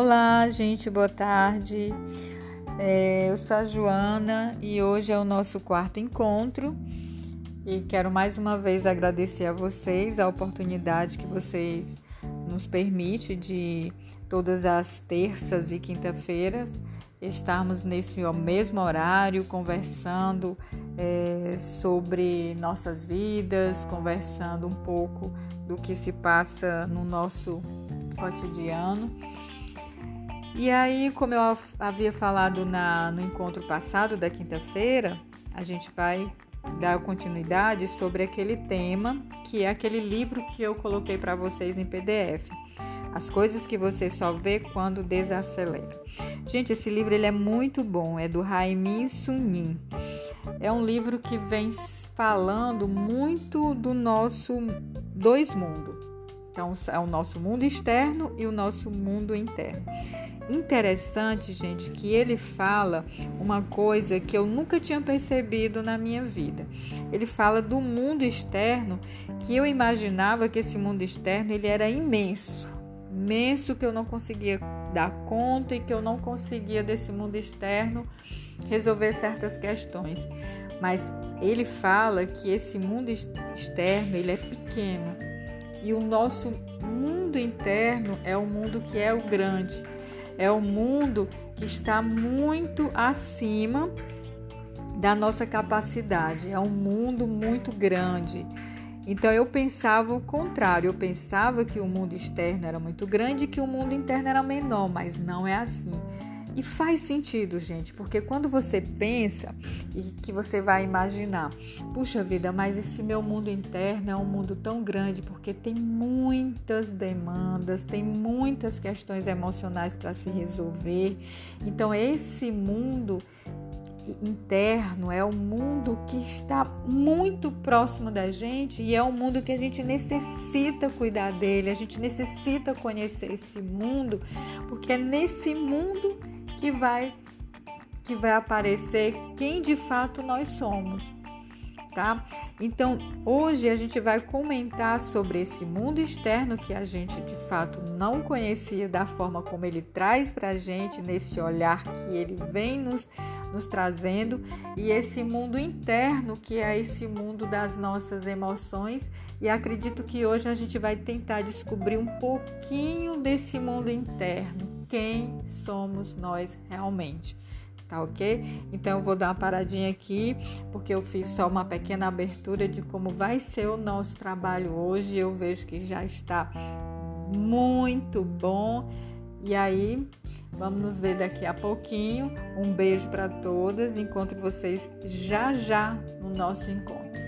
Olá, gente, boa tarde. É, eu sou a Joana e hoje é o nosso quarto encontro. E quero mais uma vez agradecer a vocês a oportunidade que vocês nos permite de todas as terças e quinta-feiras estarmos nesse mesmo horário conversando é, sobre nossas vidas, conversando um pouco do que se passa no nosso cotidiano. E aí, como eu havia falado na, no encontro passado da quinta-feira, a gente vai dar continuidade sobre aquele tema que é aquele livro que eu coloquei para vocês em PDF. As coisas que você só vê quando desacelera. Gente, esse livro ele é muito bom, é do Raimin Sunim. É um livro que vem falando muito do nosso dois mundos. Então, é o nosso mundo externo e o nosso mundo interno interessante, gente, que ele fala uma coisa que eu nunca tinha percebido na minha vida. Ele fala do mundo externo, que eu imaginava que esse mundo externo ele era imenso, imenso que eu não conseguia dar conta e que eu não conseguia desse mundo externo resolver certas questões. Mas ele fala que esse mundo externo ele é pequeno e o nosso mundo interno é o mundo que é o grande é o mundo que está muito acima da nossa capacidade. É um mundo muito grande. Então eu pensava o contrário, eu pensava que o mundo externo era muito grande e que o mundo interno era menor, mas não é assim. E faz sentido, gente, porque quando você pensa e que você vai imaginar, puxa vida, mas esse meu mundo interno é um mundo tão grande porque tem muitas demandas, tem muitas questões emocionais para se resolver. Então, esse mundo interno é um mundo que está muito próximo da gente e é um mundo que a gente necessita cuidar dele, a gente necessita conhecer esse mundo, porque é nesse mundo que vai que vai aparecer quem de fato nós somos, tá? Então, hoje a gente vai comentar sobre esse mundo externo que a gente de fato não conhecia da forma como ele traz para a gente, nesse olhar que ele vem nos, nos trazendo, e esse mundo interno que é esse mundo das nossas emoções. E acredito que hoje a gente vai tentar descobrir um pouquinho desse mundo interno quem somos nós realmente. Tá ok? Então eu vou dar uma paradinha aqui, porque eu fiz só uma pequena abertura de como vai ser o nosso trabalho hoje. Eu vejo que já está muito bom. E aí, vamos nos ver daqui a pouquinho. Um beijo para todas. Encontro vocês já já no nosso encontro.